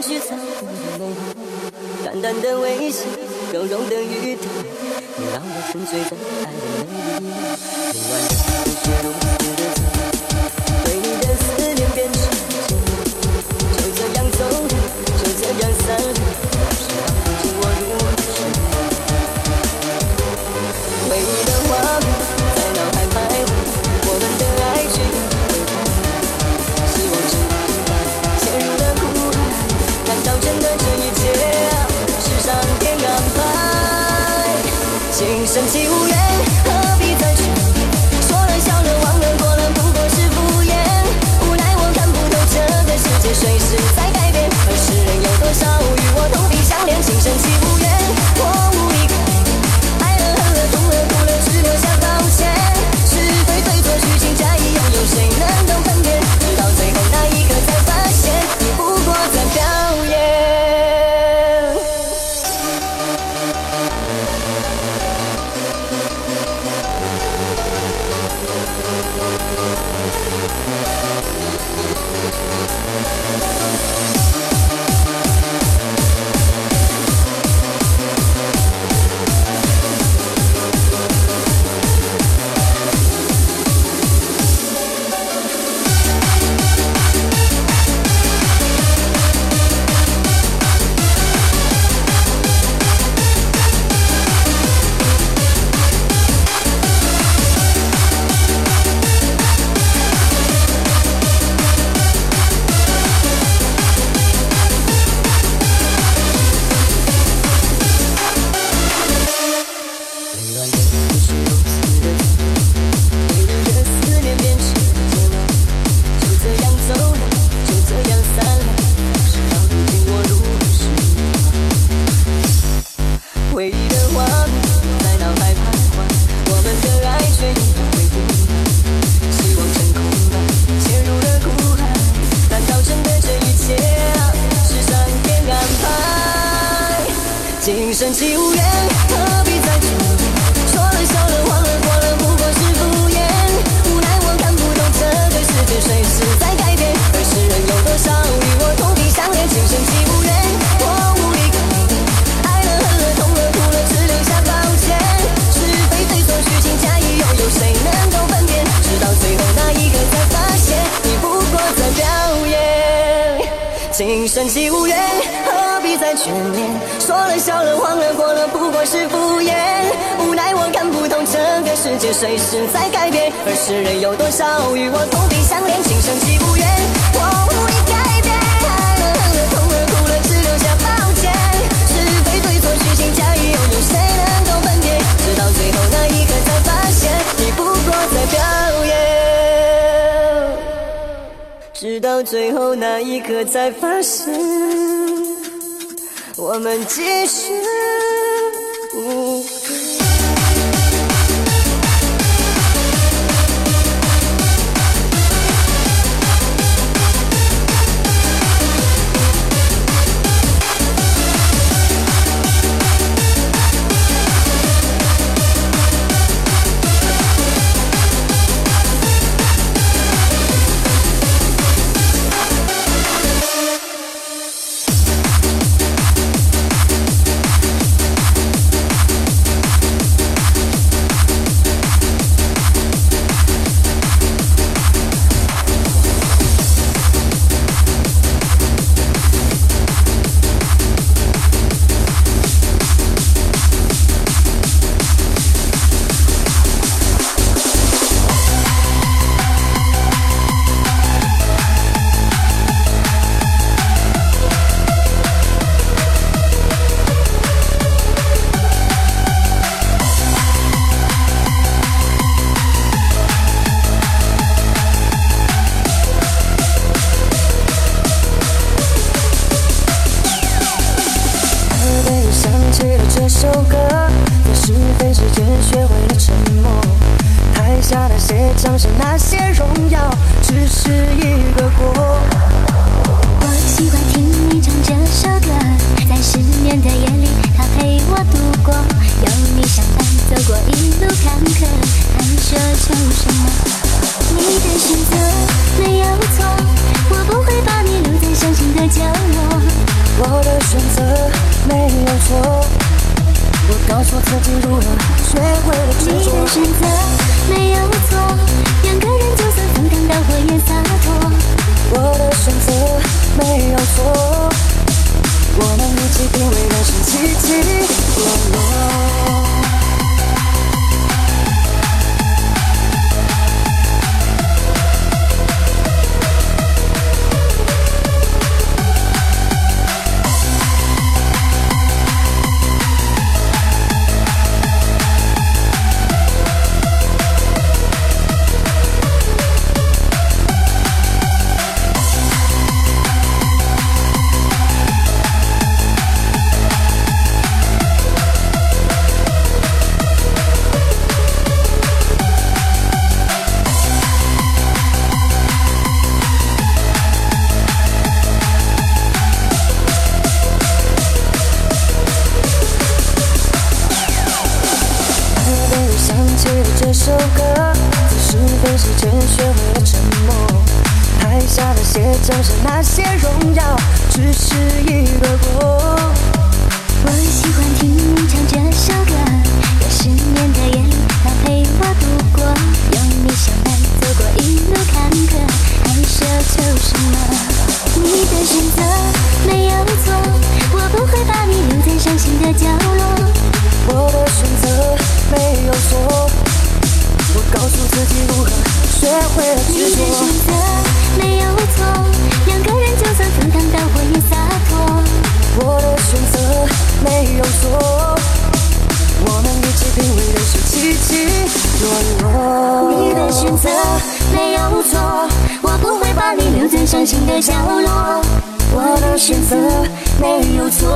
许在不同梦里，淡淡的微笑，柔柔的语调，你让我沉醉在爱的美丽，温暖的街路。身体无言。今生既无缘，何必再眷恋？说了笑了，忘了过了，不过是敷衍。无奈我看不透这个世界，随时在改变。而世人有多少与我同病相怜？今生既无缘。到最后那一刻才发现我们继续。是跟时间学会了沉默，台下的谢掌声，那些荣耀，只是一个过。我喜欢听你唱这首歌，有失眠的夜里陪我度过，有你相伴走过一路坎坷，还奢求什么？你的选择没有错，我不会把你留在伤心的角落，我的选择没有错。我告诉自己如何学会了执着。你的选择没有错，两个人就算分担，但我也洒脱。我的选择没有错，我们一起品味的是起起落落。你的选择没有错，我不会把你留在伤心的角落。我的选择没有错，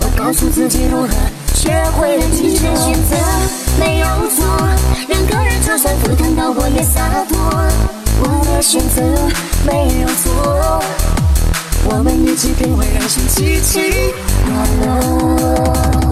我告诉自己如何。学会了谨慎选择没有错两个人就算不同到我也洒脱我的选择没有错我们一起品味人生起起落落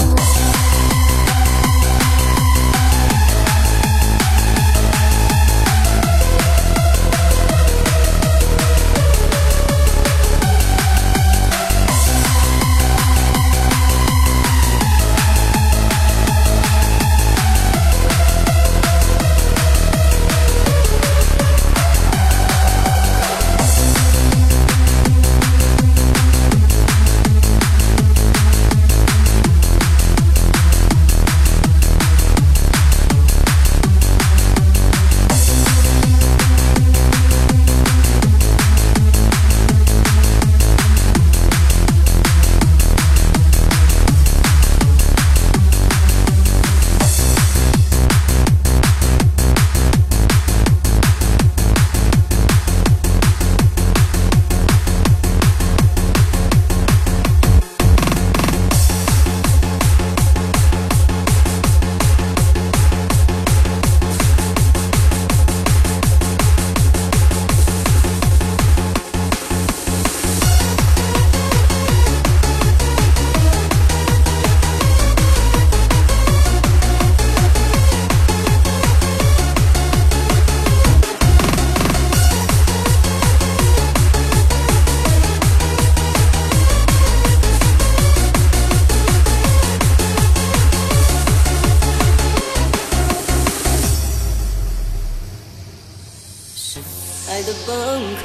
崩溃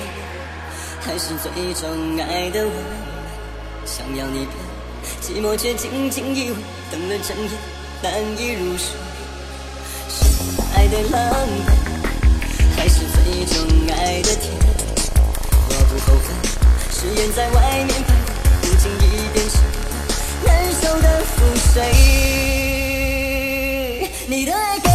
还是最终爱的完美想要你陪寂寞却紧紧依偎等了整夜难以入睡是爱的狼狈还是最终爱的甜我不后悔誓言在外面徘徊如今已变成了难受的覆水你的爱给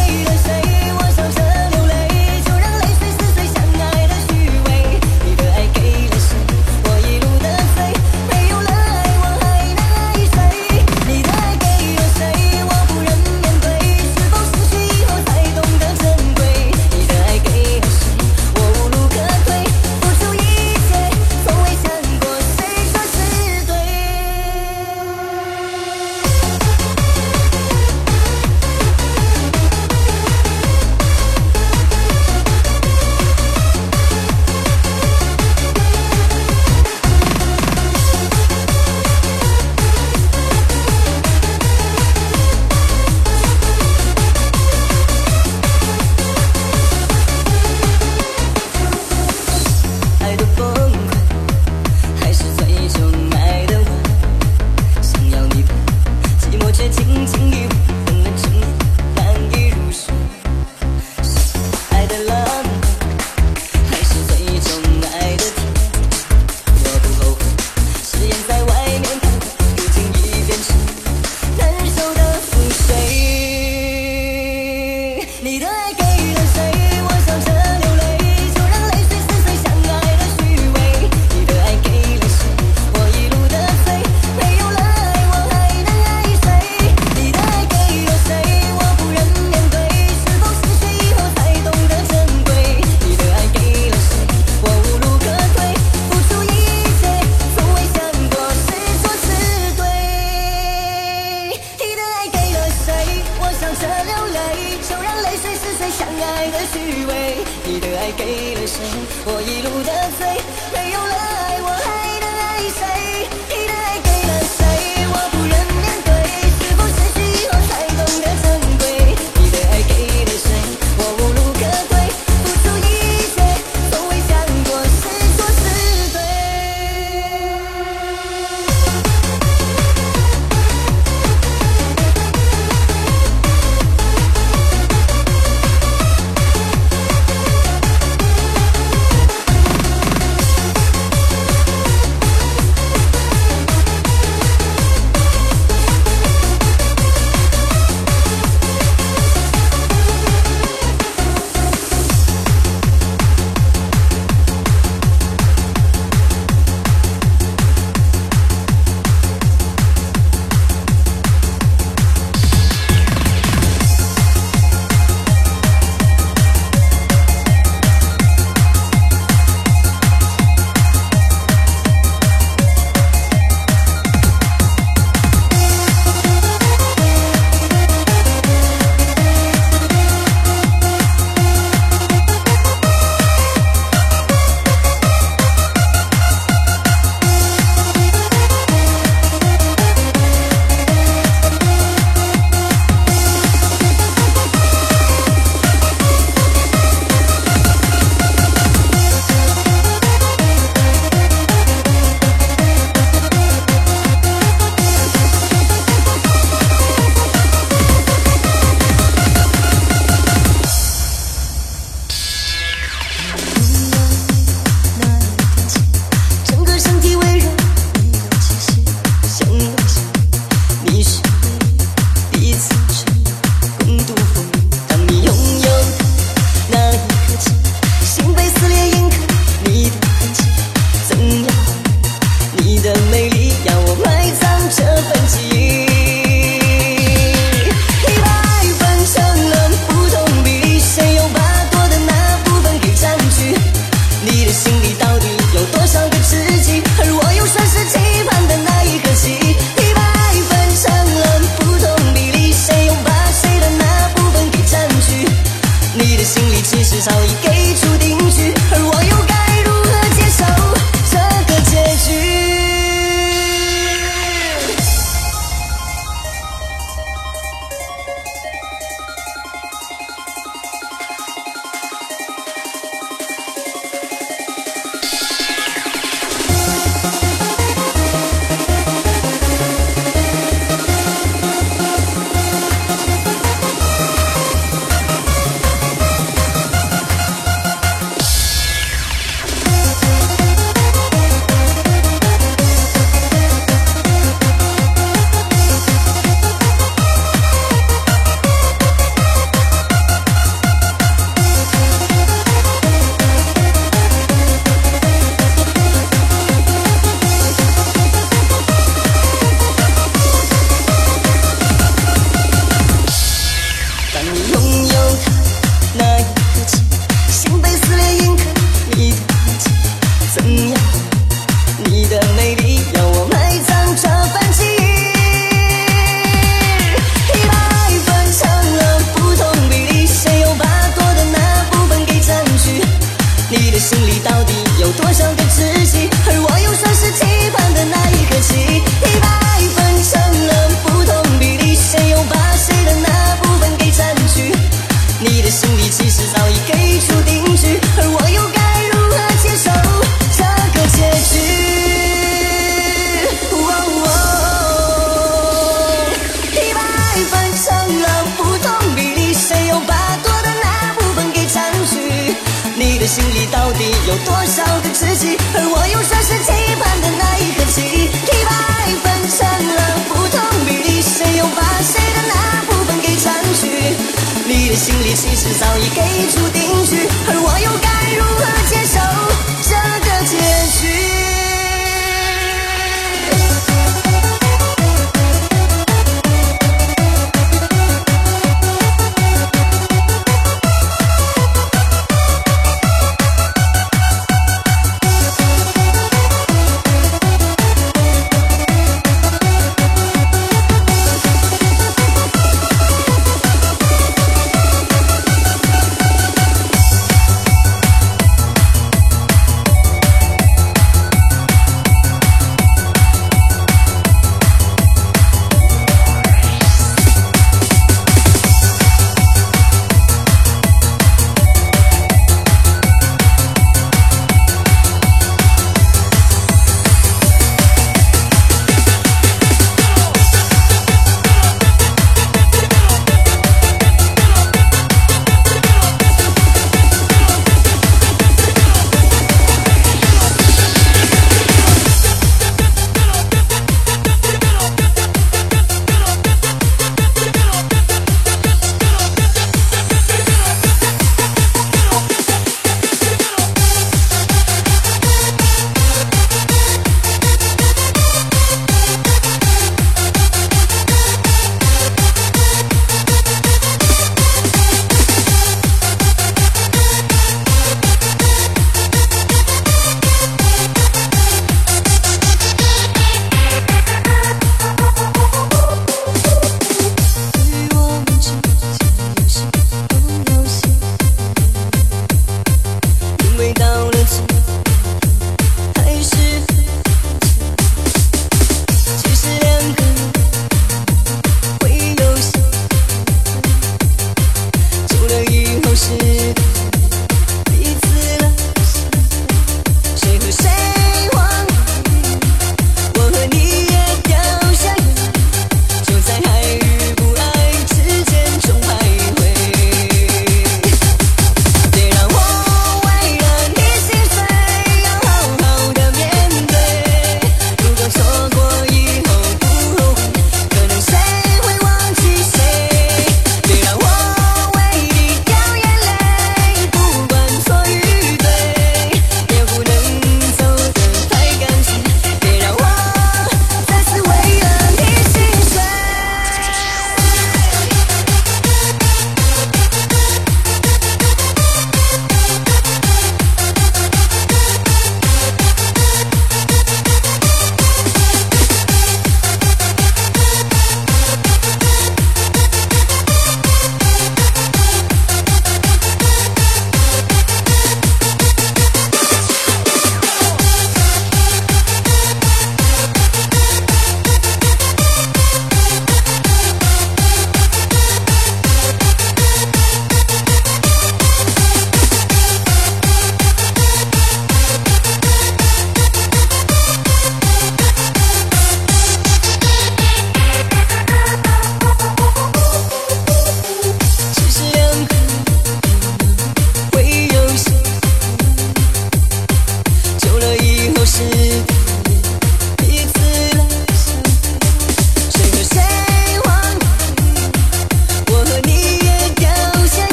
相爱的虚伪你的爱给了谁？我一路的追心里其实早已给你注定。